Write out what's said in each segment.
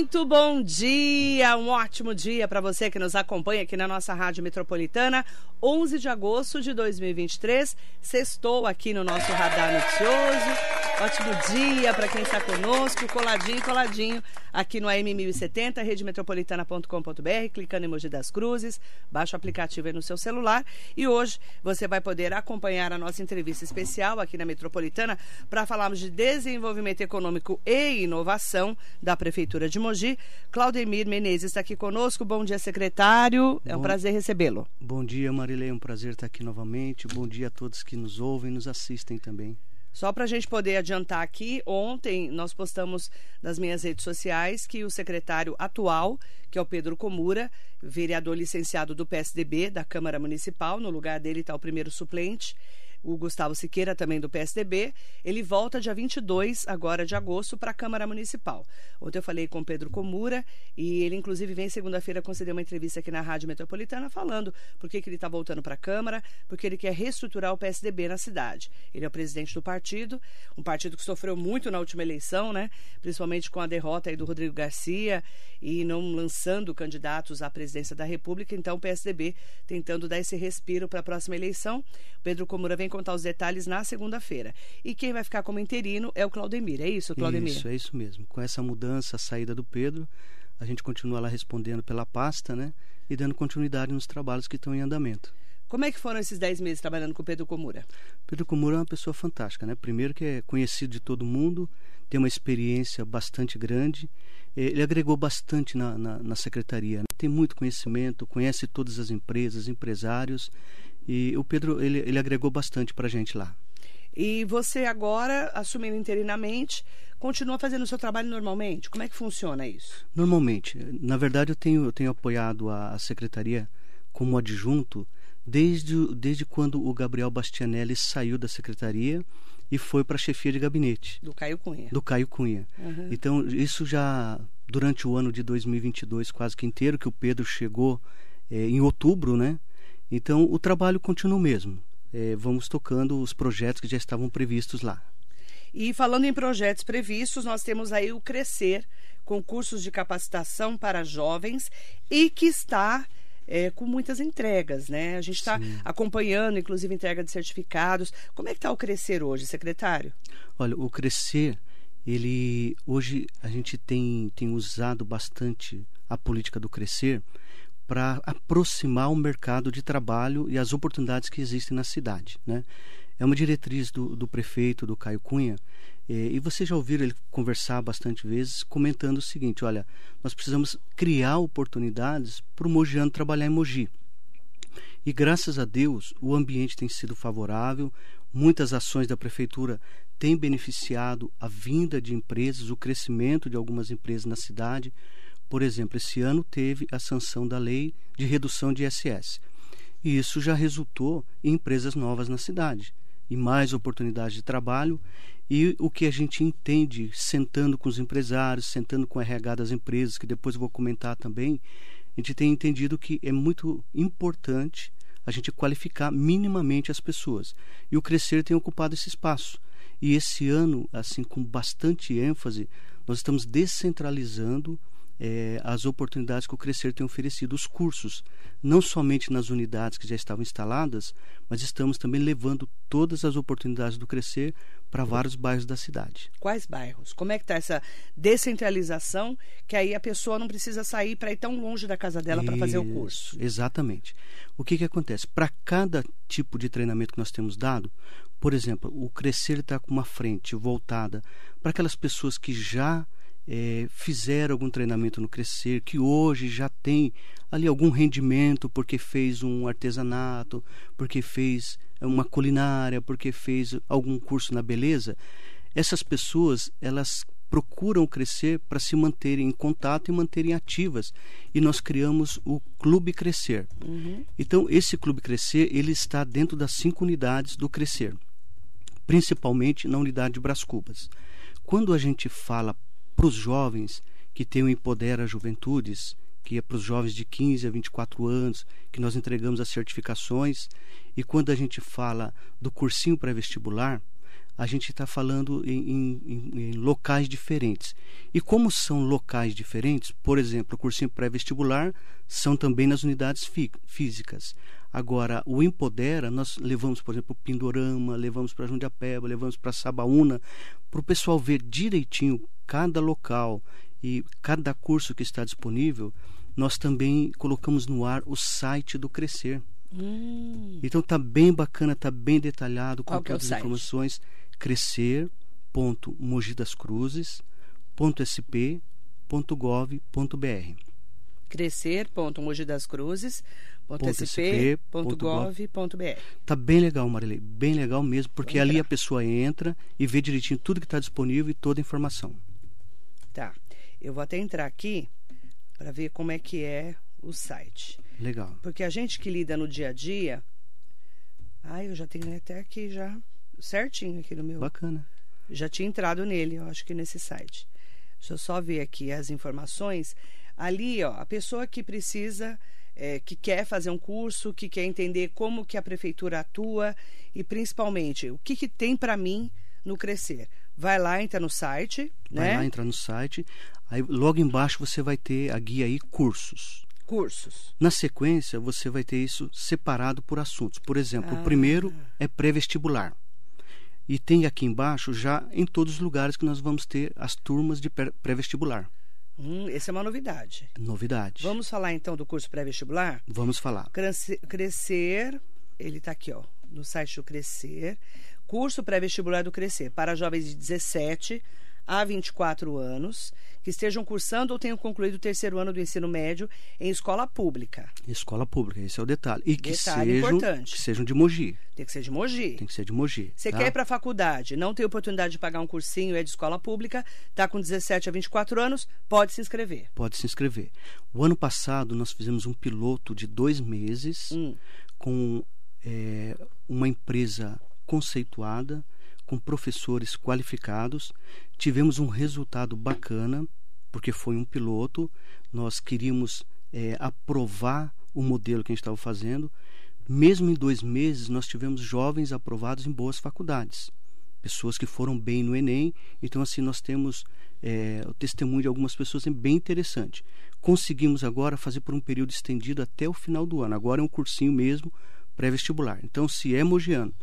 Muito bom dia, um ótimo dia para você que nos acompanha aqui na nossa Rádio Metropolitana. 11 de agosto de 2023, sextou aqui no nosso Radar Noticioso. Ótimo dia para quem está conosco, coladinho, coladinho, aqui no AM 1070, redemetropolitana.com.br, clicando em emoji das cruzes, baixa o aplicativo aí no seu celular. E hoje você vai poder acompanhar a nossa entrevista especial aqui na Metropolitana para falarmos de desenvolvimento econômico e inovação da Prefeitura de Mogi. Claudemir Menezes está aqui conosco. Bom dia, secretário. É um prazer recebê-lo. Bom dia, Marilei. É um prazer estar aqui novamente. Bom dia a todos que nos ouvem e nos assistem também. Só para a gente poder adiantar aqui, ontem nós postamos nas minhas redes sociais que o secretário atual, que é o Pedro Comura, vereador licenciado do PSDB da Câmara Municipal, no lugar dele está o primeiro suplente, o Gustavo Siqueira, também do PSDB. Ele volta dia 22, agora de agosto, para a Câmara Municipal. Ontem eu falei com Pedro Comura e ele, inclusive, vem segunda-feira conceder uma entrevista aqui na Rádio Metropolitana falando por que, que ele está voltando para a Câmara, porque ele quer reestruturar o PSDB na cidade. Ele é o presidente do partido, um partido que sofreu muito na última eleição, né? principalmente com a derrota aí do Rodrigo Garcia e não lançando candidatos à presidência da República. Então, o PSDB tentando dar esse respiro para a próxima eleição. Pedro Comura vem contar os detalhes na segunda-feira. E quem vai ficar como interino é o Claudemir. É isso, Claudemir? Isso, é isso mesmo. Com essa mudança, a saída do Pedro, a gente continua lá respondendo pela pasta, né? E dando continuidade nos trabalhos que estão em andamento. Como é que foram esses 10 meses trabalhando com o Pedro Comura? Pedro Comura é uma pessoa fantástica, né? Primeiro que é conhecido de todo mundo, tem uma experiência bastante grande. Eh, ele agregou bastante na, na, na secretaria. Né? Tem muito conhecimento, conhece todas as empresas, empresários e o Pedro, ele, ele agregou bastante para a gente lá. E você agora, assumindo interinamente, continua fazendo o seu trabalho normalmente? Como é que funciona isso? Normalmente. Na verdade, eu tenho, eu tenho apoiado a, a secretaria como adjunto desde, desde quando o Gabriel Bastianelli saiu da secretaria e foi para a chefia de gabinete. Do Caio Cunha. Do Caio Cunha. Uhum. Então, isso já durante o ano de 2022 quase que inteiro, que o Pedro chegou é, em outubro, né? Então, o trabalho continua o mesmo. É, vamos tocando os projetos que já estavam previstos lá. E falando em projetos previstos, nós temos aí o Crescer, concursos de capacitação para jovens e que está é, com muitas entregas, né? A gente está acompanhando, inclusive, entrega de certificados. Como é que está o Crescer hoje, secretário? Olha, o Crescer, ele hoje a gente tem, tem usado bastante a política do Crescer para aproximar o mercado de trabalho e as oportunidades que existem na cidade. Né? É uma diretriz do, do prefeito, do Caio Cunha, e você já ouviram ele conversar bastante vezes, comentando o seguinte: olha, nós precisamos criar oportunidades para o mogiano trabalhar em Mogi. E graças a Deus, o ambiente tem sido favorável, muitas ações da prefeitura têm beneficiado a vinda de empresas, o crescimento de algumas empresas na cidade. Por exemplo, esse ano teve a sanção da lei de redução de ISS. E isso já resultou em empresas novas na cidade, e mais oportunidades de trabalho. E o que a gente entende sentando com os empresários, sentando com a RH das empresas, que depois vou comentar também, a gente tem entendido que é muito importante a gente qualificar minimamente as pessoas. E o Crescer tem ocupado esse espaço. E esse ano, assim, com bastante ênfase, nós estamos descentralizando é, as oportunidades que o Crescer tem oferecido, os cursos, não somente nas unidades que já estavam instaladas, mas estamos também levando todas as oportunidades do Crescer para vários bairros da cidade. Quais bairros? Como é que está essa descentralização que aí a pessoa não precisa sair para ir tão longe da casa dela para fazer o curso? Exatamente. O que, que acontece? Para cada tipo de treinamento que nós temos dado, por exemplo, o Crescer está com uma frente voltada para aquelas pessoas que já é, fizeram algum treinamento no Crescer, que hoje já tem ali algum rendimento porque fez um artesanato, porque fez uma culinária, porque fez algum curso na beleza, essas pessoas elas procuram crescer para se manterem em contato e manterem ativas. E nós criamos o Clube Crescer. Uhum. Então, esse Clube Crescer, ele está dentro das cinco unidades do Crescer, principalmente na unidade de Bras Cubas. Quando a gente fala para os jovens que tem o Empodera Juventudes, que é para os jovens de 15 a 24 anos, que nós entregamos as certificações. E quando a gente fala do cursinho pré-vestibular, a gente está falando em, em, em, locais diferentes. E como são locais diferentes, por exemplo, o cursinho pré-vestibular são também nas unidades fí físicas. Agora, o Empodera, nós levamos, por exemplo, Pindorama, levamos para Jundiapeba, levamos para Sabaúna, para o pessoal ver direitinho cada local e cada curso que está disponível. Nós também colocamos no ar o site do Crescer. Hum. Então tá bem bacana, tá bem detalhado com Qual é todas as informações. crescer.mogidascruzes.sp.gov.br crescer.mogidascruzes.sp.gov.br Tá bem legal, Marilei, bem legal mesmo, porque ali a pessoa entra e vê direitinho tudo que está disponível e toda a informação. Tá. Eu vou até entrar aqui para ver como é que é o site. Legal. Porque a gente que lida no dia a dia. Ah, eu já tenho até aqui já certinho aqui no meu. Bacana. Já tinha entrado nele, eu acho que nesse site. Deixa eu só ver aqui as informações. Ali, ó, a pessoa que precisa, é, que quer fazer um curso, que quer entender como que a prefeitura atua e principalmente o que, que tem para mim no crescer. Vai lá, entra no site, vai né? lá, entra no site. Aí logo embaixo você vai ter a guia aí cursos cursos. Na sequência, você vai ter isso separado por assuntos. Por exemplo, ah. o primeiro é pré-vestibular. E tem aqui embaixo já em todos os lugares que nós vamos ter as turmas de pré-vestibular. Hum, essa é uma novidade. Novidade. Vamos falar então do curso pré-vestibular? Vamos falar. Crescer, ele está aqui, ó, no site do Crescer. Curso pré-vestibular do Crescer para jovens de 17 a 24 anos que estejam cursando ou tenham concluído o terceiro ano do ensino médio em escola pública. Escola pública, esse é o detalhe. E que detalhe sejam, importante. que sejam de Mogi. Tem que ser de Mogi. Tem que ser de Mogi. Você tá? quer ir para a faculdade, não tem oportunidade de pagar um cursinho, é de escola pública, está com 17 a 24 anos, pode se inscrever. Pode se inscrever. O ano passado nós fizemos um piloto de dois meses hum. com é, uma empresa conceituada, com professores qualificados. Tivemos um resultado bacana, porque foi um piloto. Nós queríamos é, aprovar o modelo que a gente estava fazendo. Mesmo em dois meses, nós tivemos jovens aprovados em boas faculdades. Pessoas que foram bem no Enem. Então, assim, nós temos é, o testemunho de algumas pessoas é bem interessante. Conseguimos agora fazer por um período estendido até o final do ano. Agora é um cursinho mesmo pré-vestibular. Então, se é mogiano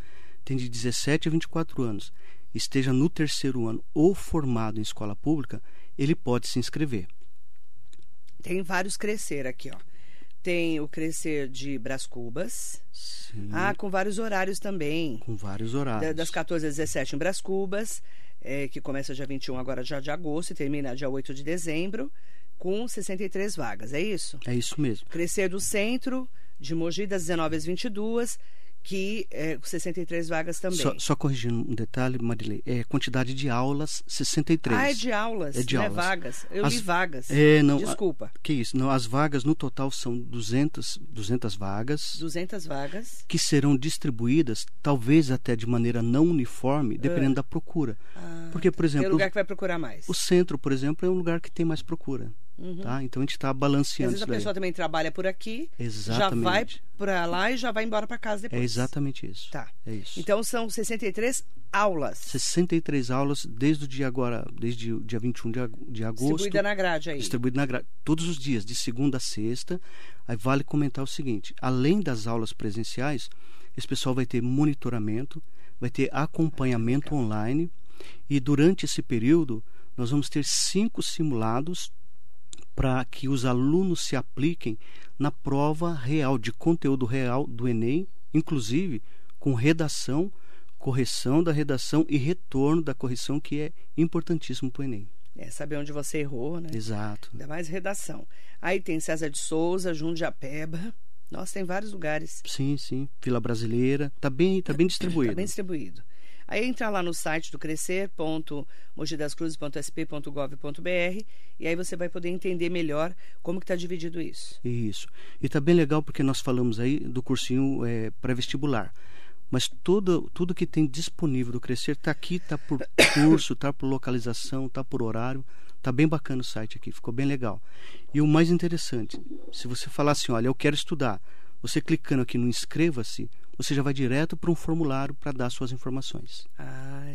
tem de 17 a 24 anos, esteja no terceiro ano ou formado em escola pública, ele pode se inscrever. Tem vários crescer aqui, ó. Tem o crescer de Bras Cubas. Sim. Ah, com vários horários também. Com vários horários. Das 14 às 17 em Bras Cubas, é, que começa dia 21 agora já de agosto e termina dia 8 de dezembro, com 63 vagas, é isso? É isso mesmo. Crescer do centro, de Mogi, das 19 às 22 que é, 63 vagas também. Só, só, corrigindo um detalhe, Marilei, é quantidade de aulas 63. Ah, é de aulas, é de não aulas. é vagas. Eu as, li vagas. É, não, Desculpa. A, que isso? Não, as vagas no total são 200, 200 vagas. 200 vagas. Que serão distribuídas, talvez até de maneira não uniforme, dependendo ah. da procura. Ah, Porque, por exemplo, tem lugar que vai procurar mais. O centro, por exemplo, é um lugar que tem mais procura. Uhum. Tá? Então a gente está balanceando. Às vezes a pessoa também trabalha por aqui, exatamente. já vai para lá e já vai embora para casa depois. É exatamente isso. Tá. É isso. Então são 63 aulas. 63 aulas desde o dia agora, desde o dia 21 de, de agosto. Distribuída na grade aí. Distribuída na grade. Todos os dias, de segunda a sexta. Aí vale comentar o seguinte: além das aulas presenciais, esse pessoal vai ter monitoramento, vai ter acompanhamento ah, online. E durante esse período, nós vamos ter cinco simulados para que os alunos se apliquem na prova real, de conteúdo real do Enem, inclusive com redação, correção da redação e retorno da correção, que é importantíssimo para o Enem. É saber onde você errou, né? Exato. Ainda mais redação. Aí tem César de Souza, Jundiapeba. Nossa, tem vários lugares. Sim, sim. Fila Brasileira. Está bem, tá bem distribuído. Está bem distribuído. Aí entra lá no site do crescer.mogidascruzes.sp.gov.br e aí você vai poder entender melhor como que está dividido isso. Isso. E está bem legal porque nós falamos aí do cursinho é, pré-vestibular. Mas tudo, tudo que tem disponível do Crescer está aqui, está por curso, está por localização, está por horário. Está bem bacana o site aqui, ficou bem legal. E o mais interessante, se você falar assim, olha, eu quero estudar, você clicando aqui no inscreva-se, você já vai direto para um formulário para dar suas informações. Ah,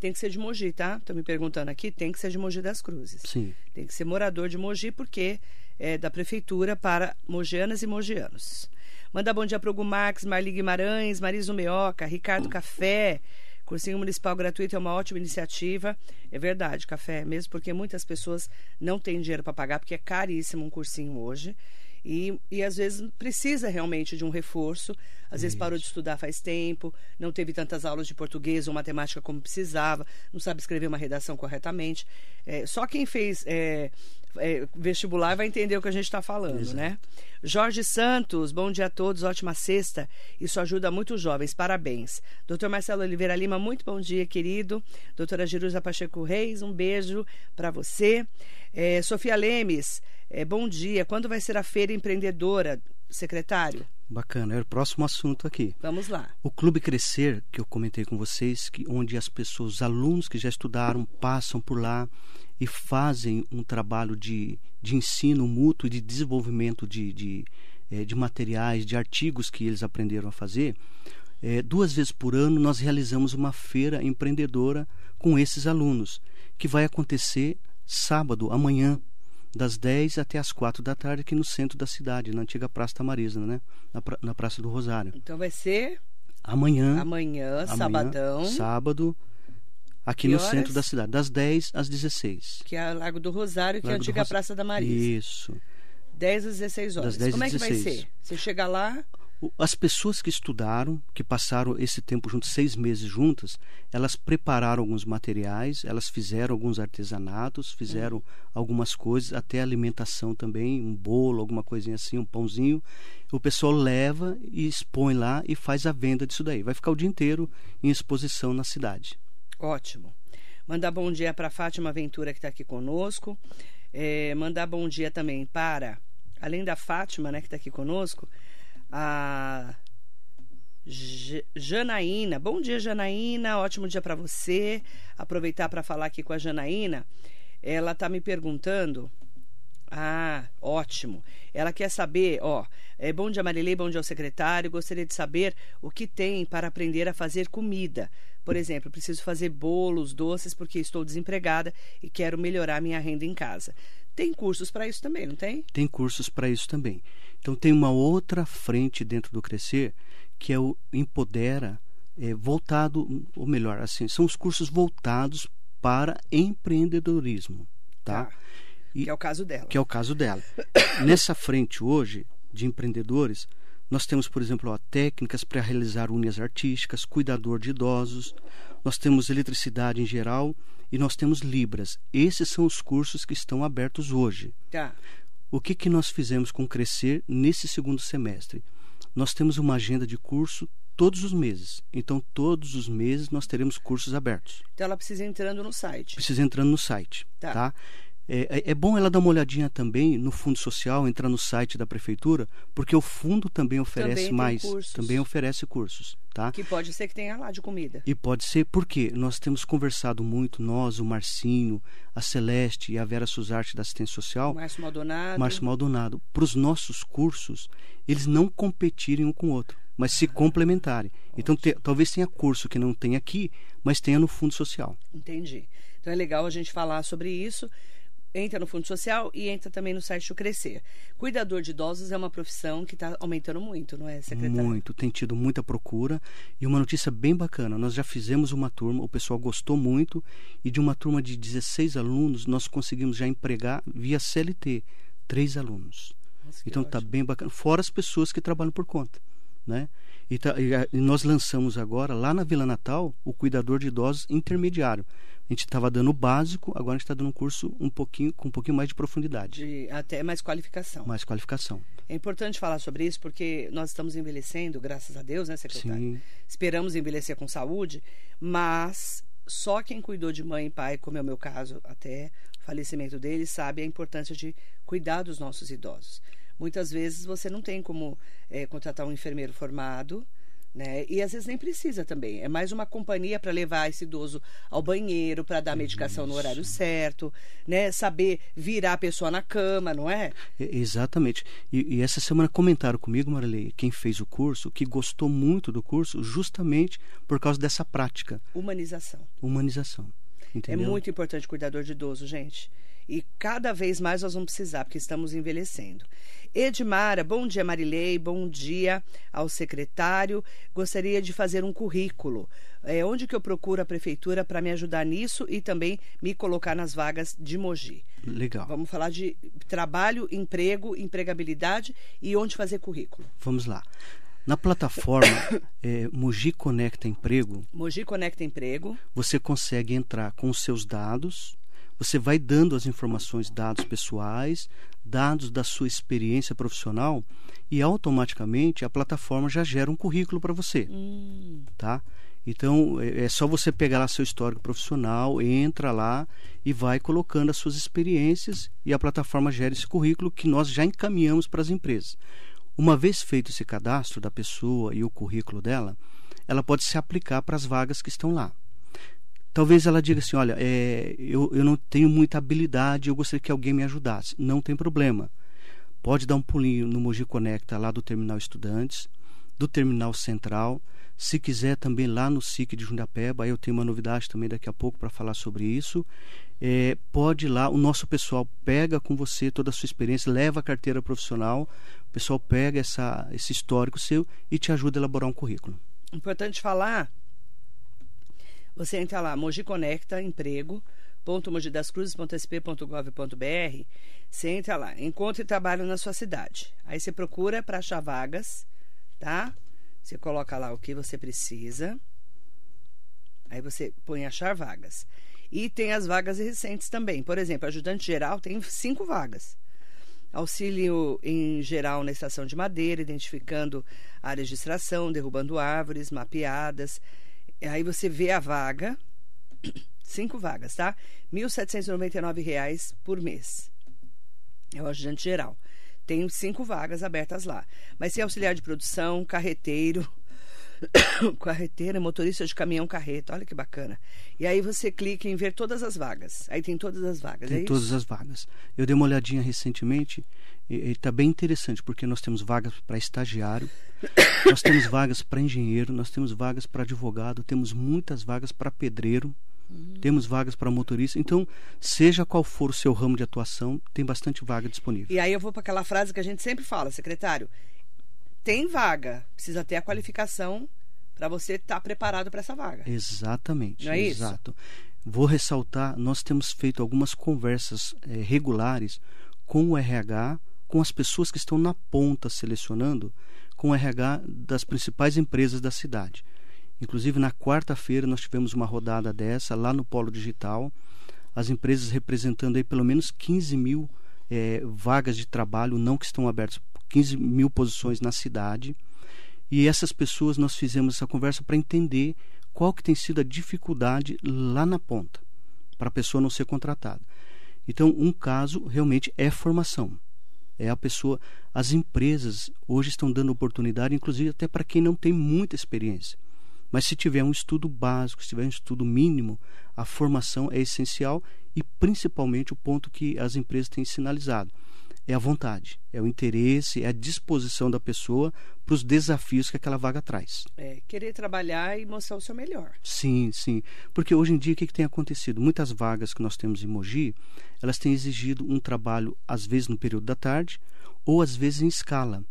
tem que ser de Mogi, tá? Estão me perguntando aqui, tem que ser de Mogi das Cruzes. Sim. Tem que ser morador de Mogi, porque é da prefeitura para mogianas e mogianos. Manda bom dia para o Max, Marli Guimarães, Mariso Meoca, Ricardo Café. Cursinho municipal gratuito é uma ótima iniciativa. É verdade, café, mesmo porque muitas pessoas não têm dinheiro para pagar, porque é caríssimo um cursinho hoje. E, e às vezes precisa realmente de um reforço. Às vezes parou de estudar faz tempo, não teve tantas aulas de português ou matemática como precisava, não sabe escrever uma redação corretamente. É, só quem fez é, é, vestibular vai entender o que a gente está falando, Exato. né? Jorge Santos, bom dia a todos, ótima sexta. Isso ajuda muito os jovens, parabéns. Doutor Marcelo Oliveira Lima, muito bom dia, querido. Doutora Jerusa Pacheco Reis, um beijo para você. É, Sofia Lemes, é, bom dia. Quando vai ser a feira empreendedora, secretário? Bacana, é o próximo assunto aqui. Vamos lá. O Clube Crescer, que eu comentei com vocês, que onde as pessoas, os alunos que já estudaram, passam por lá e fazem um trabalho de, de ensino mútuo e de desenvolvimento de, de, é, de materiais, de artigos que eles aprenderam a fazer. É, duas vezes por ano nós realizamos uma feira empreendedora com esses alunos, que vai acontecer sábado, amanhã, das 10 até as 4 da tarde, aqui no centro da cidade, na antiga Praça Tamarisa, né? na, pra, na Praça do Rosário. Então vai ser amanhã, amanhã, amanhã sabadão, sábado, aqui no centro da cidade, das 10 às 16. Que é Lago do Rosário, que Lago é a antiga Ros... Praça da Marisa. Isso. 10 às 16 horas. Das 10 Como é que vai ser? Você chega lá. As pessoas que estudaram, que passaram esse tempo juntos, seis meses juntas, elas prepararam alguns materiais, elas fizeram alguns artesanatos, fizeram hum. algumas coisas, até alimentação também, um bolo, alguma coisinha assim, um pãozinho. O pessoal leva e expõe lá e faz a venda disso daí. Vai ficar o dia inteiro em exposição na cidade. Ótimo. Mandar bom dia para Fátima Ventura, que está aqui conosco. É, mandar bom dia também para, além da Fátima, né, que está aqui conosco, a Janaína. Bom dia, Janaína. Ótimo dia para você. Aproveitar para falar aqui com a Janaína. Ela está me perguntando. Ah, ótimo. Ela quer saber, ó, é, bom dia Marilei, bom dia ao secretário. Gostaria de saber o que tem para aprender a fazer comida. Por exemplo, preciso fazer bolos, doces porque estou desempregada e quero melhorar minha renda em casa. Tem cursos para isso também, não tem? Tem cursos para isso também. Então tem uma outra frente dentro do Crescer que é o Empodera, é, voltado, ou melhor, assim, são os cursos voltados para empreendedorismo, tá? tá. E, que é o caso dela. Que é o caso dela. Nessa frente hoje de empreendedores, nós temos, por exemplo, ó, técnicas para realizar unhas artísticas, cuidador de idosos, nós temos eletricidade em geral e nós temos Libras. Esses são os cursos que estão abertos hoje. Tá. O que, que nós fizemos com Crescer nesse segundo semestre? Nós temos uma agenda de curso todos os meses. Então, todos os meses nós teremos cursos abertos. Então, ela precisa entrando no site. Precisa entrando no site. Tá. tá? É, é, é, bom ela dar uma olhadinha também no Fundo Social, entrar no site da Prefeitura, porque o fundo também oferece também mais. Cursos. Também oferece cursos. Tá? Que pode ser que tenha lá de comida. E pode ser porque nós temos conversado muito, nós, o Marcinho, a Celeste e a Vera Suzarte da Assistência Social. O Márcio Maldonado. Márcio Maldonado. Para os nossos cursos, eles não competirem um com o outro, mas se complementarem. Então, te, talvez tenha curso que não tem aqui, mas tenha no Fundo Social. Entendi. Então é legal a gente falar sobre isso entra no Fundo Social e entra também no site do Crescer. Cuidador de idosos é uma profissão que está aumentando muito, não é, secretário? Muito, tem tido muita procura. E uma notícia bem bacana: nós já fizemos uma turma, o pessoal gostou muito, e de uma turma de 16 alunos, nós conseguimos já empregar via CLT três alunos. Nossa, então está bem bacana. Fora as pessoas que trabalham por conta. Né? E, tá, e, nós lançamos agora, lá na Vila Natal, o cuidador de idosos intermediário. A gente estava dando o básico, agora a gente está dando um curso um pouquinho, com um pouquinho mais de profundidade. De, até mais qualificação. Mais qualificação. É importante falar sobre isso porque nós estamos envelhecendo, graças a Deus, né, secretário? Sim. Esperamos envelhecer com saúde, mas só quem cuidou de mãe e pai, como é o meu caso, até o falecimento deles, sabe a importância de cuidar dos nossos idosos. Muitas vezes você não tem como é, contratar um enfermeiro formado, Né? E às vezes nem precisa também. É mais uma companhia para levar esse idoso ao banheiro, para dar a medicação Isso. no horário certo, né? Saber virar a pessoa na cama, não é? é exatamente. E, e, essa semana comentaram comigo, Marilei, quem fez o curso, que gostou muito do curso justamente por causa dessa prática. Humanização. Humanização. É Entendeu? É muito importante cuidador de idoso, gente. E cada vez mais nós vamos precisar, porque estamos envelhecendo. Edmara, bom dia Marilei, bom dia ao secretário. Gostaria de fazer um currículo. É, onde que eu procuro a prefeitura para me ajudar nisso e também me colocar nas vagas de Mogi? Legal. Vamos falar de trabalho, emprego, empregabilidade e onde fazer currículo. Vamos lá. Na plataforma é, Mogi Conecta Emprego. Mogi Conecta Emprego. Você consegue entrar com os seus dados. Você vai dando as informações, dados pessoais, dados da sua experiência profissional e automaticamente a plataforma já gera um currículo para você, hum. tá? Então é, é só você pegar lá seu histórico profissional, entra lá e vai colocando as suas experiências e a plataforma gera esse currículo que nós já encaminhamos para as empresas. Uma vez feito esse cadastro da pessoa e o currículo dela, ela pode se aplicar para as vagas que estão lá. Talvez ela diga assim: olha, é, eu, eu não tenho muita habilidade, eu gostaria que alguém me ajudasse. Não tem problema. Pode dar um pulinho no Mogi Conecta, lá do Terminal Estudantes, do Terminal Central. Se quiser também lá no SIC de Jundiapeba, aí eu tenho uma novidade também daqui a pouco para falar sobre isso. É, pode ir lá, o nosso pessoal pega com você toda a sua experiência, leva a carteira profissional, o pessoal pega essa, esse histórico seu e te ajuda a elaborar um currículo. Importante falar você entra lá, Mogi Conecta Emprego, .mogidascruzes.sp.gov.br, você entra lá, encontre trabalho na sua cidade. Aí você procura para achar vagas, tá? Você coloca lá o que você precisa. Aí você põe achar vagas. E tem as vagas recentes também. Por exemplo, ajudante geral tem cinco vagas. Auxílio em geral na estação de madeira, identificando áreas de extração, derrubando árvores, mapeadas Aí você vê a vaga, cinco vagas, tá? R$ 1.799 por mês. É o ajudante geral. Tem cinco vagas abertas lá. Mas tem auxiliar de produção, carreteiro, carreteira, motorista de caminhão carreta, olha que bacana. E aí você clica em ver todas as vagas. Aí tem todas as vagas. Tem é todas as vagas. Eu dei uma olhadinha recentemente e está bem interessante porque nós temos vagas para estagiário, nós temos vagas para engenheiro, nós temos vagas para advogado, temos muitas vagas para pedreiro, uhum. temos vagas para motorista. Então, seja qual for o seu ramo de atuação, tem bastante vaga disponível. E aí eu vou para aquela frase que a gente sempre fala, secretário. Tem vaga, precisa ter a qualificação para você estar tá preparado para essa vaga. Exatamente. Não é exato. Isso? Vou ressaltar, nós temos feito algumas conversas é, regulares com o RH, com as pessoas que estão na ponta selecionando, com o RH das principais empresas da cidade. Inclusive, na quarta-feira, nós tivemos uma rodada dessa lá no Polo Digital, as empresas representando aí pelo menos 15 mil é, vagas de trabalho não que estão abertas, 15 mil posições na cidade. E essas pessoas nós fizemos essa conversa para entender qual que tem sido a dificuldade lá na ponta para a pessoa não ser contratada. Então, um caso realmente é formação. É a pessoa. As empresas hoje estão dando oportunidade, inclusive até para quem não tem muita experiência. Mas se tiver um estudo básico, se tiver um estudo mínimo, a formação é essencial e principalmente o ponto que as empresas têm sinalizado é a vontade, é o interesse, é a disposição da pessoa para os desafios que aquela vaga traz. É, querer trabalhar e mostrar o seu melhor. Sim, sim. Porque hoje em dia o que, que tem acontecido? Muitas vagas que nós temos em Mogi, elas têm exigido um trabalho, às vezes no período da tarde, ou às vezes em escala.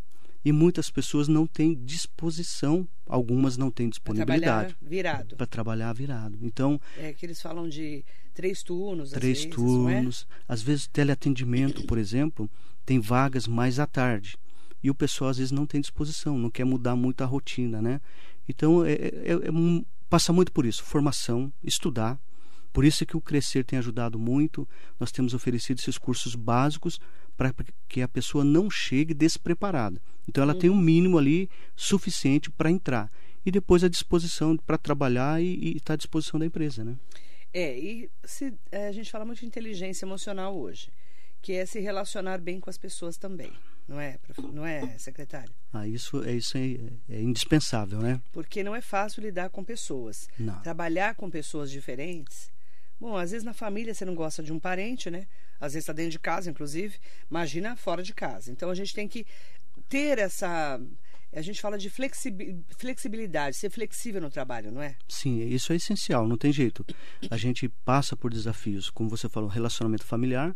E muitas pessoas não têm disposição, algumas não têm disponibilidade. Para trabalhar virado. Para trabalhar virado. Então. É que eles falam de três turnos. Três vezes, é? turnos. É? Às vezes, teleatendimento, por exemplo, tem vagas mais à tarde. E o pessoal às vezes não tem disposição, não quer mudar muito a rotina, né? Então, é, é, é, é passa muito por isso, formação, estudar. Por isso é que o Crescer tem ajudado muito. Nós temos oferecido esses cursos básicos para que a pessoa não chegue despreparada. Então, ela uhum. tem um mínimo ali suficiente para entrar. E depois a disposição para trabalhar e estar tá à disposição da empresa, né? É, e se, é, a gente fala muito de inteligência emocional hoje, que é se relacionar bem com as pessoas também. não é, não é, secretário? Ah, isso, é, isso é, é indispensável, né? Porque não é fácil lidar com pessoas. Não. Trabalhar com pessoas diferentes. Bom, às vezes na família você não gosta de um parente, né? Às vezes está dentro de casa, inclusive. Imagina fora de casa. Então a gente tem que ter essa a gente fala de flexibilidade, ser flexível no trabalho, não é? Sim, isso é essencial, não tem jeito. A gente passa por desafios, como você falou, relacionamento familiar,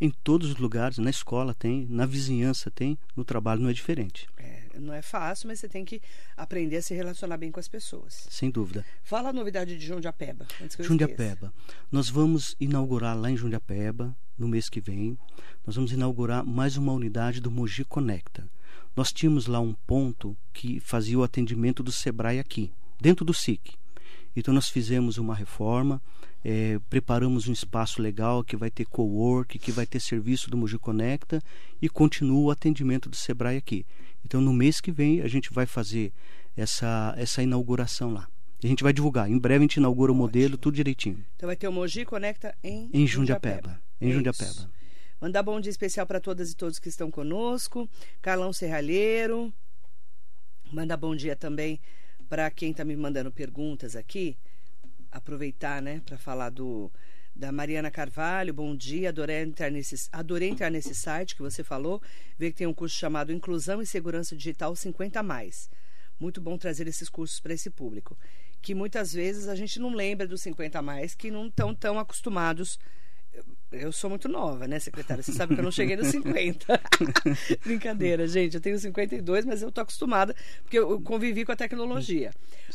em todos os lugares, na escola tem, na vizinhança tem, no trabalho não é diferente. É, não é fácil, mas você tem que aprender a se relacionar bem com as pessoas. Sem dúvida. Fala a novidade de Jundiapeba, antes que eu Jundiapeba. Nós vamos inaugurar lá em Jundiapeba, no mês que vem, nós vamos inaugurar mais uma unidade do Mogi Conecta. Nós tínhamos lá um ponto que fazia o atendimento do Sebrae aqui, dentro do SIC. Então nós fizemos uma reforma, é, preparamos um espaço legal que vai ter co-work, que vai ter serviço do Mogi Conecta e continua o atendimento do Sebrae aqui. Então no mês que vem a gente vai fazer essa, essa inauguração lá. A gente vai divulgar. Em breve a gente inaugura Ótimo. o modelo, tudo direitinho. Então vai ter o Mogi Conecta em, em Jundiapeba. Em Jundiapeba. Mandar bom dia especial para todas e todos que estão conosco. Carlão Serralheiro. Mandar bom dia também para quem está me mandando perguntas aqui. Aproveitar, né, para falar do da Mariana Carvalho, bom dia, adorei entrar, nesse, adorei entrar nesse site que você falou, ver que tem um curso chamado Inclusão e Segurança Digital 50 mais. Muito bom trazer esses cursos para esse público, que muitas vezes a gente não lembra dos 50 mais, que não estão tão acostumados eu sou muito nova, né, secretária? Você sabe que eu não cheguei nos 50. Brincadeira, gente. Eu tenho 52, mas eu tô acostumada, porque eu convivi com a tecnologia.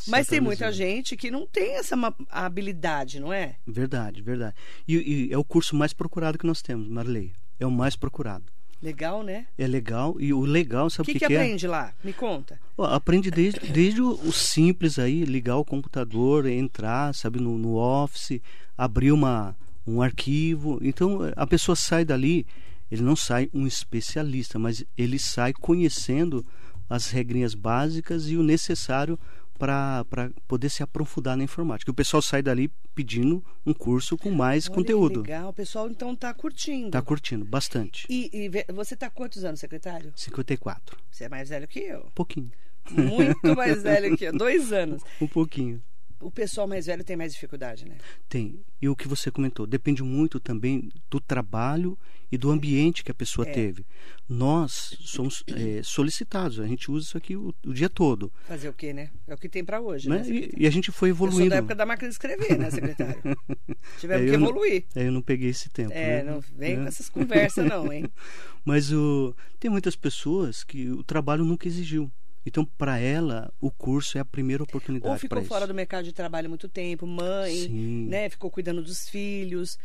Mas tem muita gente que não tem essa habilidade, não é? Verdade, verdade. E, e é o curso mais procurado que nós temos, Marley. É o mais procurado. Legal, né? É legal. E o legal, sabe o que, que, que, que aprende é? lá? Me conta. aprende desde, desde o, o, simples aí, ligar o computador, entrar, sabe, no, no Office, abrir uma um arquivo. Então a pessoa sai dali, ele não sai um especialista, mas ele sai conhecendo as regrinhas básicas e o necessário para poder se aprofundar na informática. O pessoal sai dali pedindo um curso com mais Olha conteúdo. legal, o pessoal então está curtindo. Está curtindo, bastante. E, e você está quantos anos, secretário? 54. Você é mais velho que eu. Um pouquinho. Muito mais velho que eu, dois anos. Um pouquinho o pessoal mais velho tem mais dificuldade, né? Tem. E o que você comentou, depende muito também do trabalho e do ambiente que a pessoa é. teve. Nós somos é, solicitados, a gente usa isso aqui o, o, dia todo. Fazer o quê, né? É o que tem para hoje, né? né? E, e, a gente foi evoluindo. Eu sou da época da máquina de escrever, né, secretário? Tivemos é, que evoluir. Não, é, eu não peguei esse tempo. É, né? não vem com essas conversas não, hein? Mas o, tem muitas pessoas que o trabalho nunca exigiu. Então, para ela, o curso é a primeira oportunidade. Ou ficou fora do mercado de trabalho muito tempo, mãe, Sim. né? Ficou cuidando dos filhos.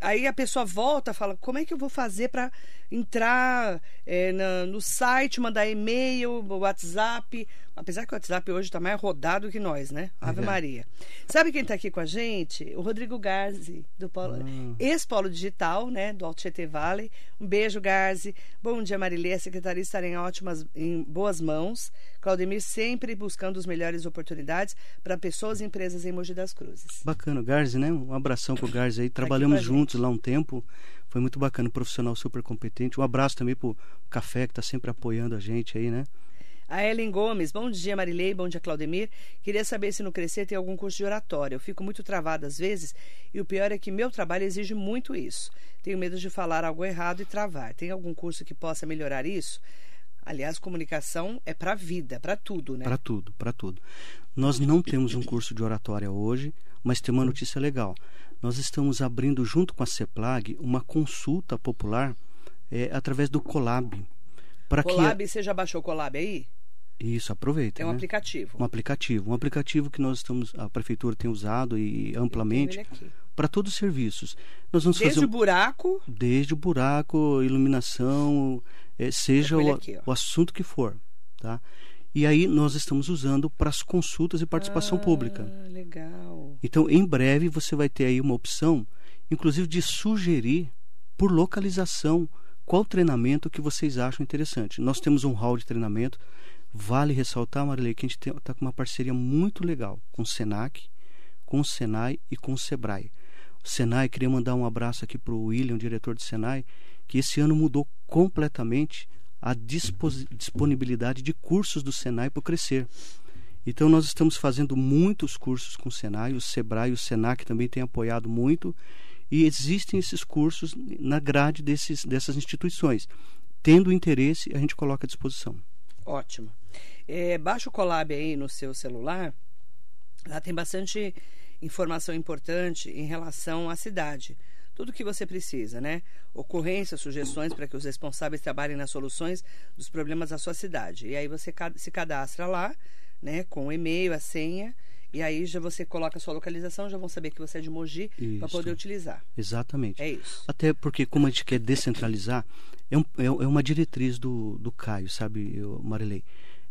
Aí a pessoa volta fala: como é que eu vou fazer para entrar é, na, no site, mandar e-mail, WhatsApp? Apesar que o WhatsApp hoje está mais rodado que nós, né? Ave é. Maria. Sabe quem está aqui com a gente? O Rodrigo Garzi, do Polo, ah. ex-Polo Digital, né? Do Alto Tietê Valley. Um beijo, Garzi. Bom dia, Marilê. A secretaria estará em ótimas, em boas mãos. Claudemir sempre buscando as melhores oportunidades para pessoas e empresas em Mogi das Cruzes. Bacana, Garzi, né? Um abração pro Garzi aí. Tá Trabalhamos juntos lá um tempo. Foi muito bacana, um profissional super competente. Um abraço também pro Café, que está sempre apoiando a gente aí, né? A Ellen Gomes, bom dia Marilei, bom dia Claudemir. Queria saber se no Crescer tem algum curso de oratória. Eu fico muito travada às vezes e o pior é que meu trabalho exige muito isso. Tenho medo de falar algo errado e travar. Tem algum curso que possa melhorar isso? Aliás, comunicação é para a vida, para tudo, né? Para tudo, para tudo. Nós não temos um curso de oratória hoje, mas tem uma notícia legal. Nós estamos abrindo, junto com a CEPLAG, uma consulta popular é, através do Colab. Colab, que... você já baixou o Colab aí? Isso, aproveita. É um né? aplicativo. Um aplicativo. Um aplicativo que nós estamos, a prefeitura tem usado e amplamente para todos os serviços. Nós vamos desde fazer o buraco? Desde o buraco, iluminação, é, seja o, aqui, o, assunto que for. Tá? E aí nós estamos usando para as consultas e participação ah, pública. Legal. Então, em breve você vai ter aí uma opção, inclusive de sugerir por localização qual treinamento que vocês acham interessante. Nós temos um hall de treinamento Vale ressaltar, Marilei, que a gente está com uma parceria muito legal com o Senac, com o Senai e com o Sebrae. O Senai, queria mandar um abraço aqui para o William, diretor do Senai, que esse ano mudou completamente a disponibilidade de cursos do Senai para Crescer. Então, nós estamos fazendo muitos cursos com o Senai, o Sebrae o Senac também têm apoiado muito, e existem esses cursos na grade desses, dessas instituições. Tendo interesse, a gente coloca à disposição. Ótimo. É, baixa o Colab aí no seu celular, lá tem bastante informação importante em relação à cidade tudo o que você precisa, né? Ocorrências, sugestões para que os responsáveis trabalhem nas soluções dos problemas da sua cidade. E aí você se cadastra lá, né, com o e-mail, a senha, e aí já você coloca a sua localização, já vão saber que você é de Mogi para poder utilizar. Exatamente. É isso. Até porque como a gente quer descentralizar, é, um, é, é uma diretriz do, do Caio, sabe, Marilei?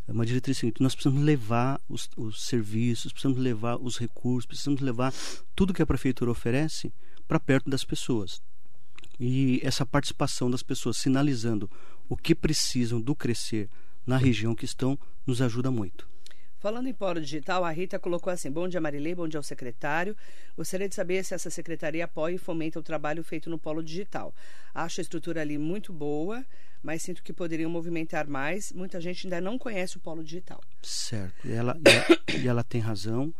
É uma diretriz seguinte, nós precisamos levar os, os serviços, precisamos levar os recursos, precisamos levar tudo que a prefeitura oferece para perto das pessoas. E essa participação das pessoas sinalizando o que precisam do crescer na região que estão nos ajuda muito. Falando em polo digital, a Rita colocou assim: Bom dia, Marilei, bom dia ao secretário. Gostaria de saber se essa secretaria apoia e fomenta o trabalho feito no polo digital. Acho a estrutura ali muito boa, mas sinto que poderiam movimentar mais. Muita gente ainda não conhece o polo digital. Certo, ela, e ela, e ela tem razão,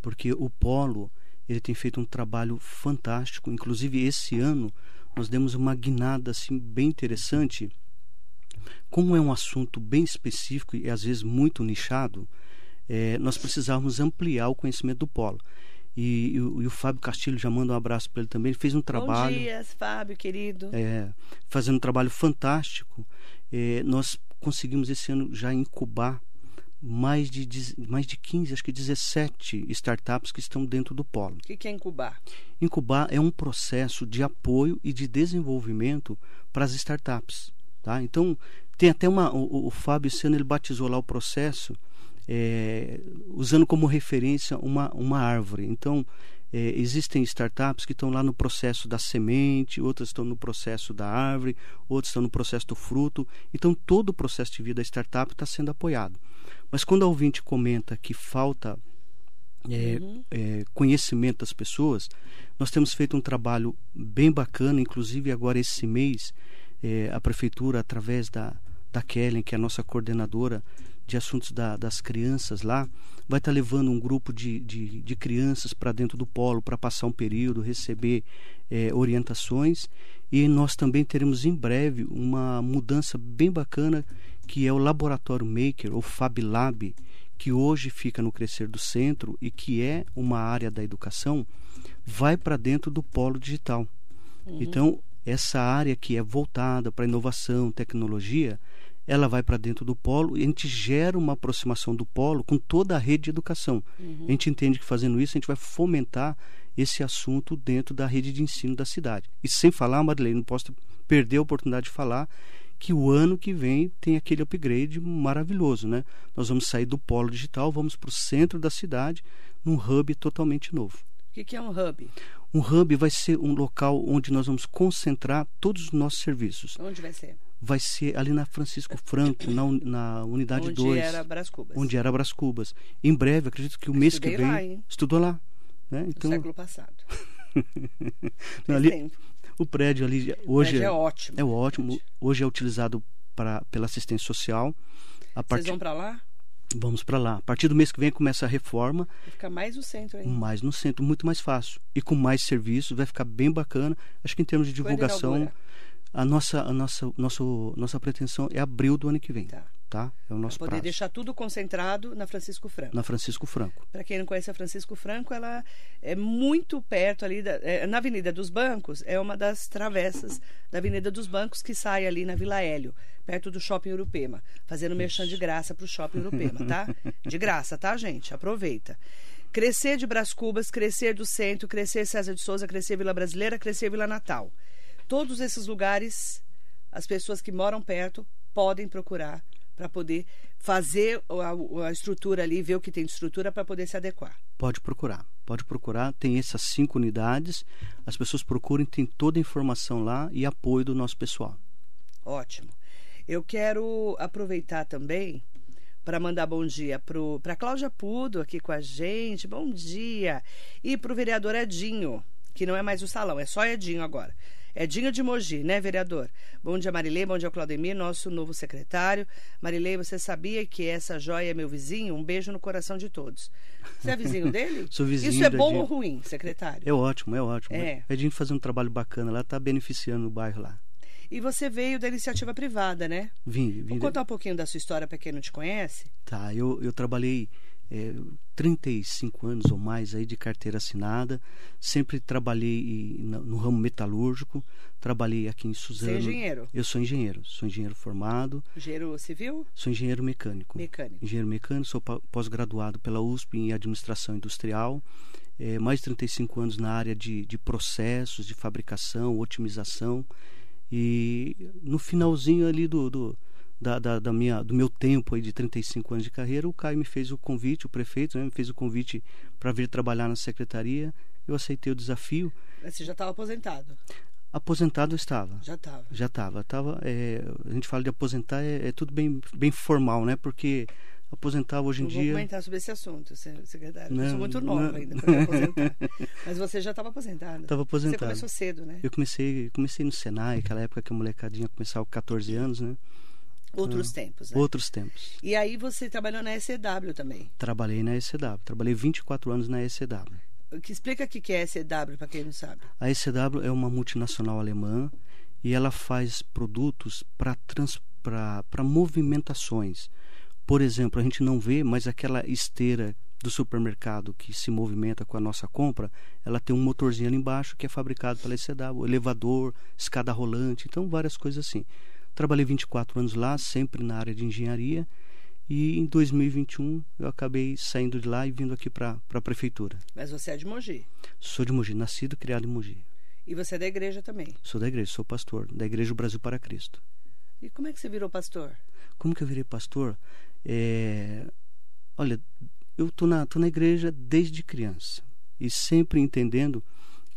porque o polo ele tem feito um trabalho fantástico. Inclusive, esse ano, nós demos uma guinada assim, bem interessante. Como é um assunto bem específico e às vezes muito nichado, é, nós precisávamos ampliar o conhecimento do polo. E, e, o, e, o, Fábio Castilho, já manda um abraço para ele também, ele fez um trabalho. Bom dia, Fábio, querido. É, fazendo um trabalho fantástico. É, nós conseguimos esse ano já incubar mais de, mais de 15, acho que 17 startups que estão dentro do polo. O que, que é incubar? Incubar é um processo de apoio e de desenvolvimento para as startups. Tá? Então, tem até uma. O, o Fábio Seno ele batizou lá o processo é, usando como referência uma, uma árvore. Então, é, existem startups que estão lá no processo da semente, outras estão no processo da árvore, outras estão no processo do fruto. Então, todo o processo de vida da startup está sendo apoiado. Mas quando a ouvinte comenta que falta é, uhum. é, conhecimento das pessoas, nós temos feito um trabalho bem bacana, inclusive agora esse mês, é, a prefeitura, através da, da Kellen, que é a nossa coordenadora de assuntos da, das crianças lá, vai estar tá levando um grupo de, de, de crianças para dentro do polo para passar um período, receber é, orientações. E nós também teremos em breve uma mudança bem bacana que é o Laboratório Maker, ou Fab Lab, que hoje fica no Crescer do Centro e que é uma área da educação, vai para dentro do polo digital. Uhum. Então, essa área que é voltada para inovação, tecnologia, ela vai para dentro do polo e a gente gera uma aproximação do polo com toda a rede de educação. Uhum. A gente entende que fazendo isso a gente vai fomentar esse assunto dentro da rede de ensino da cidade. E sem falar, Marilene, não posso perder a oportunidade de falar que o ano que vem tem aquele upgrade maravilhoso, né? Nós vamos sair do polo digital, vamos para o centro da cidade, num hub totalmente novo. O que, é um hub? Um hub vai ser um local onde nós vamos concentrar todos os nossos serviços. Onde vai ser? Vai ser ali na Francisco Franco, na, na unidade 2. Onde era Bras Cubas. Onde era Bras Cubas. Em breve, acredito que o mês que vem. Lá, hein? Estudou lá. Né? Então... No século passado. Não, ali, tempo. O prédio ali hoje prédio é, ótimo. É ótimo. Hoje é utilizado pra, pela assistência social. A Vocês vão para lá? Vamos para lá. A partir do mês que vem começa a reforma. Vai ficar mais no centro aí. Mais no centro, muito mais fácil. E com mais serviços, vai ficar bem bacana. Acho que em termos de divulgação, a nossa, a nossa, nosso, nossa pretensão é abril do ano que vem. Tá. Tá? É o nosso pra poder prazo. deixar tudo concentrado na Francisco Franco. Na Francisco Franco. Para quem não conhece a Francisco Franco, ela é muito perto ali, da, é, na Avenida dos Bancos, é uma das travessas da Avenida dos Bancos que sai ali na Vila Hélio, perto do Shopping Urupema, fazendo merchan de graça para o Shopping Urupema, tá? De graça, tá, gente? Aproveita. Crescer de Bras Cubas, crescer do centro, crescer César de Souza, crescer Vila Brasileira, crescer Vila Natal. Todos esses lugares, as pessoas que moram perto podem procurar para poder fazer a, a, estrutura ali, ver o que tem de estrutura para poder se adequar. Pode procurar, pode procurar. Tem essas cinco unidades. As pessoas procurem, tem toda a informação lá e apoio do nosso pessoal. Ótimo. Eu quero aproveitar também para mandar bom dia para Cláudia Pudo aqui com a gente. Bom dia. E para o vereador Edinho, que não é mais o salão, é só Edinho agora. Edinho de Mogi, né, vereador? Bom dia, Marilei. Bom dia, Claudemir, nosso novo secretário. Marilei, você sabia que essa joia é meu vizinho? Um beijo no coração de todos. Você é vizinho dele? Sou vizinho Isso é bom Edinho. ou ruim, secretário? É ótimo, é ótimo. É. Edinho fazendo um trabalho bacana lá, está beneficiando o bairro lá. E você veio da iniciativa privada, né? Vim, vim Vou contar um pouquinho da sua história para quem não te conhece. Tá, eu, eu trabalhei é, 35 anos ou mais aí de carteira assinada, sempre trabalhei no, ramo metalúrgico, trabalhei aqui em Suzano. Você é engenheiro? Eu sou engenheiro, sou engenheiro formado, Engenheiro civil? sou engenheiro mecânico. Mecânico. Engenheiro mecânico, sou pós-graduado pela USP em administração industrial, é, mais de 35 anos na área de, de processos, de fabricação, otimização. E no finalzinho ali do, do, da, da, da minha, do meu tempo aí de 35 anos de carreira, o Caio me fez o convite, o prefeito né, me fez o convite para vir trabalhar na secretaria. Eu aceitei o desafio. Você já estava aposentado? Aposentado eu estava. Já estava. Já estava. Tava, é, a gente fala de aposentar, é, é tudo bem, bem formal, né? Porque aposentar hoje em Não vou dia. comentar sobre esse assunto, se- secretário. eu Não, sou muito nova não. ainda para aposentar. Mas você já estava aposentado. Estava aposentado. Você começou cedo, né? Eu comecei, comecei no Senai, aquela época que a molecadinha começava com 14 anos, né? Outros tempos, né? Outros tempos. E aí você trabalhou na SCW também. Trabalhei na ECW, trabalhei 24 anos na ECW. Que explica o que é SCW para quem não sabe. A ECW é uma multinacional alemã e ela faz produtos para para movimentações. Por exemplo, a gente não vê, mas aquela esteira do supermercado que se movimenta com a nossa compra, ela tem um motorzinho ali embaixo que é fabricado pela ECW, elevador, escada rolante, então várias coisas assim. Trabalhei 24 anos lá, sempre na área de engenharia, e em 2021 eu acabei saindo de lá e vindo aqui para a prefeitura. Mas você é de Mogi. Sou de Mogi, nascido e criado em Mogi. E você é da igreja também. Sou da igreja, sou pastor, da Igreja Brasil para Cristo. E como é que você virou pastor? Como que eu virei pastor? É, Olha, eu tô na, tô na igreja desde criança e sempre entendendo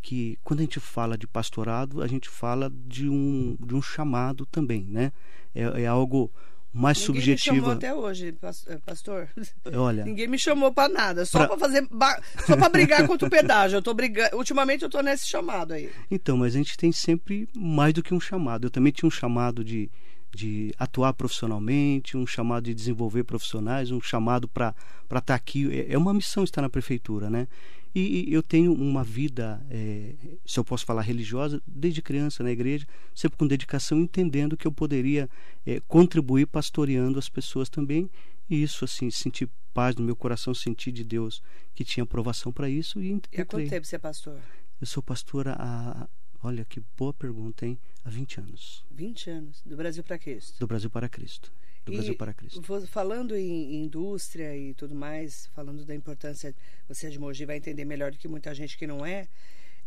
que quando a gente fala de pastorado, a gente fala de um, de um chamado também, né? É, é algo mais Ninguém me subjetivo. chamou até hoje, pas- eh, pastor. Olha, Ninguém me chamou para nada, só para fazer, ba- só para brigar contra o pedágio. Eu tô brigando, ultimamente eu tô nesse chamado aí. Então, mas a gente tem sempre mais do que um chamado. Eu também tinha um chamado de, de atuar profissionalmente, um chamado de desenvolver profissionais, um chamado para estar aqui. É- É uma missão estar na prefeitura, né? E, e eu tenho uma vida, é, se eu posso falar religiosa, desde criança na igreja, sempre com dedicação, entendendo que eu poderia é, contribuir pastoreando as pessoas também. E isso, assim, sentir paz no meu coração, sentir de Deus que tinha aprovação para isso e E há quanto entrei. tempo você é pastor? Eu sou pastora há. Olha que boa pergunta, hein? Há 20 anos. 20 anos, do Brasil para Cristo. Do Brasil para Cristo. Do E Brasil para Cristo. Falando em, em indústria e tudo mais, falando da importância, você é de Mogi vai entender melhor do que muita gente que não é.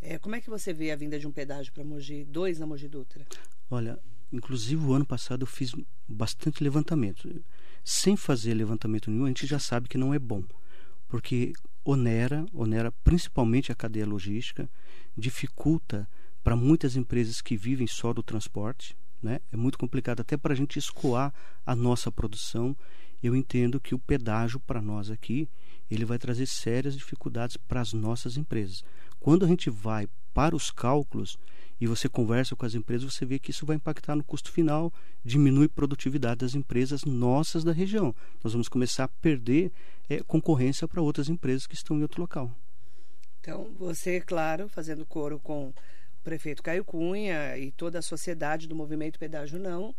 É, como é que você vê a vinda de um pedágio para Mogi, dois na Mogi Dutra? Olha, inclusive o ano passado eu fiz bastante levantamento. Sem fazer levantamento nenhum, a gente já sabe que não é bom. Porque onera, onera principalmente a cadeia logística, dificulta para muitas empresas que vivem só do transporte. Né? É muito complicado até para a gente escoar a nossa produção. Eu entendo que o pedágio para nós aqui ele vai trazer sérias dificuldades para as nossas empresas. Quando a gente vai para os cálculos e você conversa com as empresas, você vê que isso vai impactar no custo final, diminui a produtividade das empresas nossas da região. Nós vamos começar a perder é, concorrência para outras empresas que estão em outro local. Então, você, claro, fazendo coro com prefeito Caio Cunha e toda a sociedade do movimento Pedágio Não,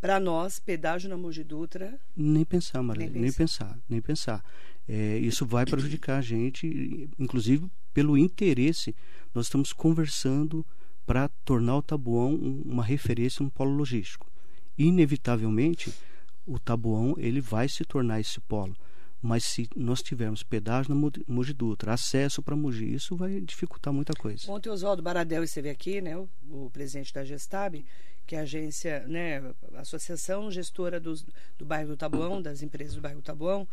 para nós, pedágio na Mogi Dutra, Nem pensar, Maria, Nem nem, pensar, nem pensar. É, isso vai prejudicar a gente, inclusive pelo interesse. Nós estamos conversando para tornar o Tabuão um- uma referência no polo logístico. Inevitavelmente, o Tabuão ele vai se tornar esse polo. Mas se nós tivermos pedágio na Mo- Mogi Dutra, acesso para Mogi, isso vai dificultar muita coisa. Ontem o Oswaldo Baradel esteve aqui, né, o, o presidente da Gestab, que é a agência, né, a associação gestora dos, do bairro do Tabuão, das empresas do bairro do Tabuão,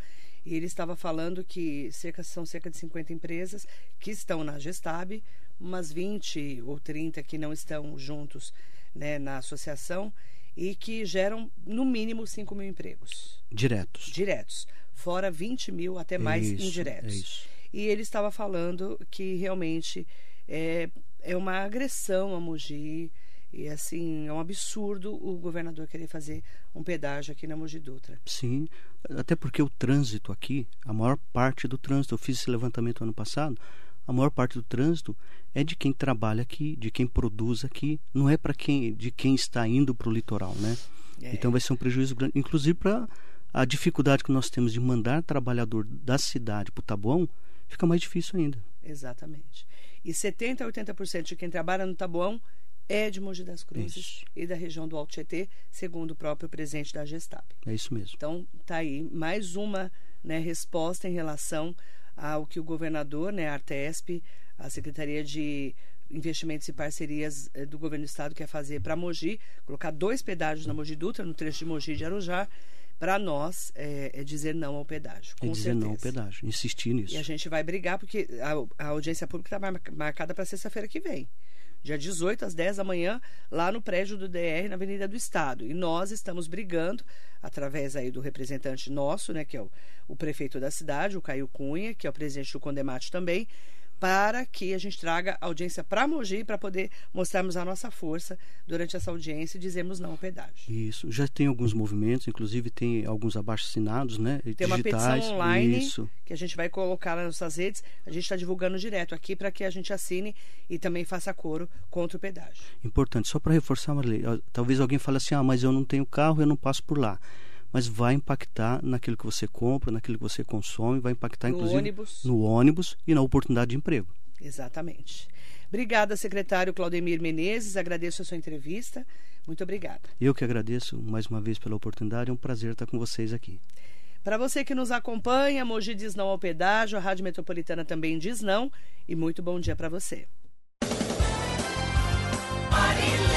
e ele estava falando que cerca, são cerca de 50 empresas que estão na Gestab, umas 20 ou 30 que não estão juntos né, na associação e que geram no mínimo 5 mil empregos Diretos. diretos, fora 20 mil até mais Isso, indiretos. é. E ele estava falando que realmente é, é uma agressão a Mogi. E assim, é um absurdo o governador querer fazer um pedágio aqui na Mogi Dutra. Sim, até porque o trânsito aqui, a maior parte do trânsito, eu fiz esse levantamento ano passado, a maior parte do trânsito é de quem trabalha aqui, de quem produz aqui, não é para quem de quem está indo para o litoral, né? É. Então vai ser um prejuízo grande, inclusive para a dificuldade que nós temos de mandar trabalhador da cidade para o Taboão, fica mais difícil ainda. Exatamente. E 70 a 80% de quem trabalha no Taboão é de Mogi das Cruzes isso. e da região do Alto Tietê, segundo o próprio presidente da Gestab. É isso mesmo. Então, tá aí mais uma né, resposta em relação ao que o governador, né, a Artesp, a Secretaria de Investimentos e Parcerias eh, do Governo do Estado quer fazer para Mogi, colocar dois pedágios na Mogi Dutra, no trecho de Mogi de Arujá, para nós é, é, dizer não ao pedágio. é dizer certeza. não ao pedágio, insistir nisso. E a gente vai brigar, porque a, a audiência pública está marcada para sexta-feira que vem dia 18 às 10 da manhã, lá no prédio do DR, na Avenida do Estado. E nós estamos brigando, através aí do representante nosso, né, que é o, o prefeito da cidade, o Caio Cunha, que é o presidente do Condemate também, para que a gente traga audiência para Mogi para poder mostrarmos a nossa força durante essa audiência e dizermos não ao pedágio. Isso, já tem alguns movimentos, inclusive tem alguns abaixo-assinados, né? Tem digitais, uma petição online isso. que a gente vai colocar nas nossas redes, a gente está divulgando direto aqui para que a gente assine e também faça coro contra o pedágio. Importante, só para reforçar, Marley, talvez alguém fale assim, ah, mas eu não tenho carro, eu não passo por lá mas vai impactar naquilo que você compra, naquilo que você consome, vai impactar no inclusive ônibus. no ônibus e na oportunidade de emprego. Exatamente. Obrigada, secretário Claudemir Menezes. Agradeço a sua entrevista. Muito obrigada. Eu que agradeço mais uma vez pela oportunidade. É um prazer estar com vocês aqui. Para você que nos acompanha, Mogi diz não ao pedágio, a Rádio Metropolitana também diz não. E muito bom dia para você. Marília.